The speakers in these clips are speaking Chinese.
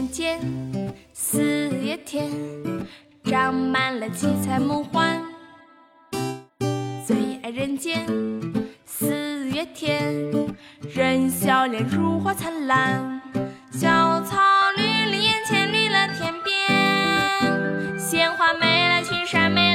人间四月天长满了七彩梦幻最爱人间四月天人笑脸如花灿烂小草绿了眼前绿了天边鲜花美了群山美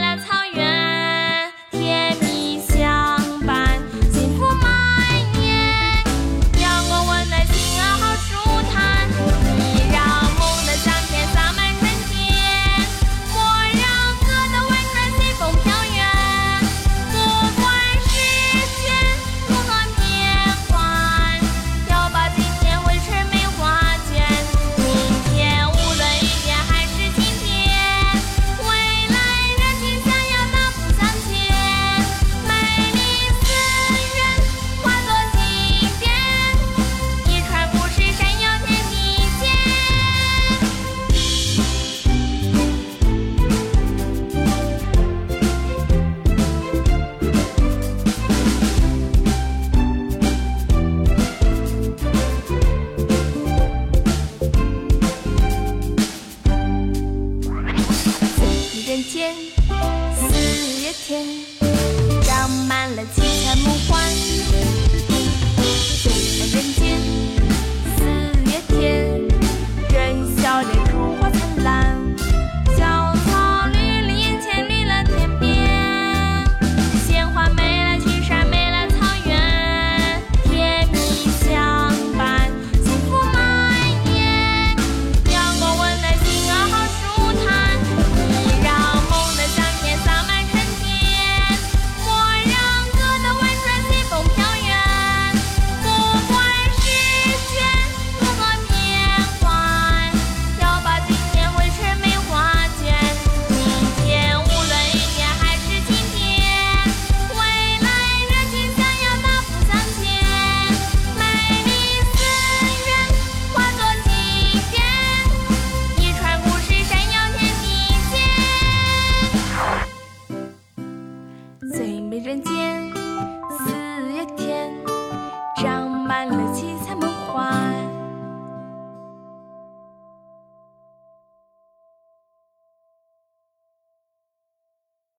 天四月天。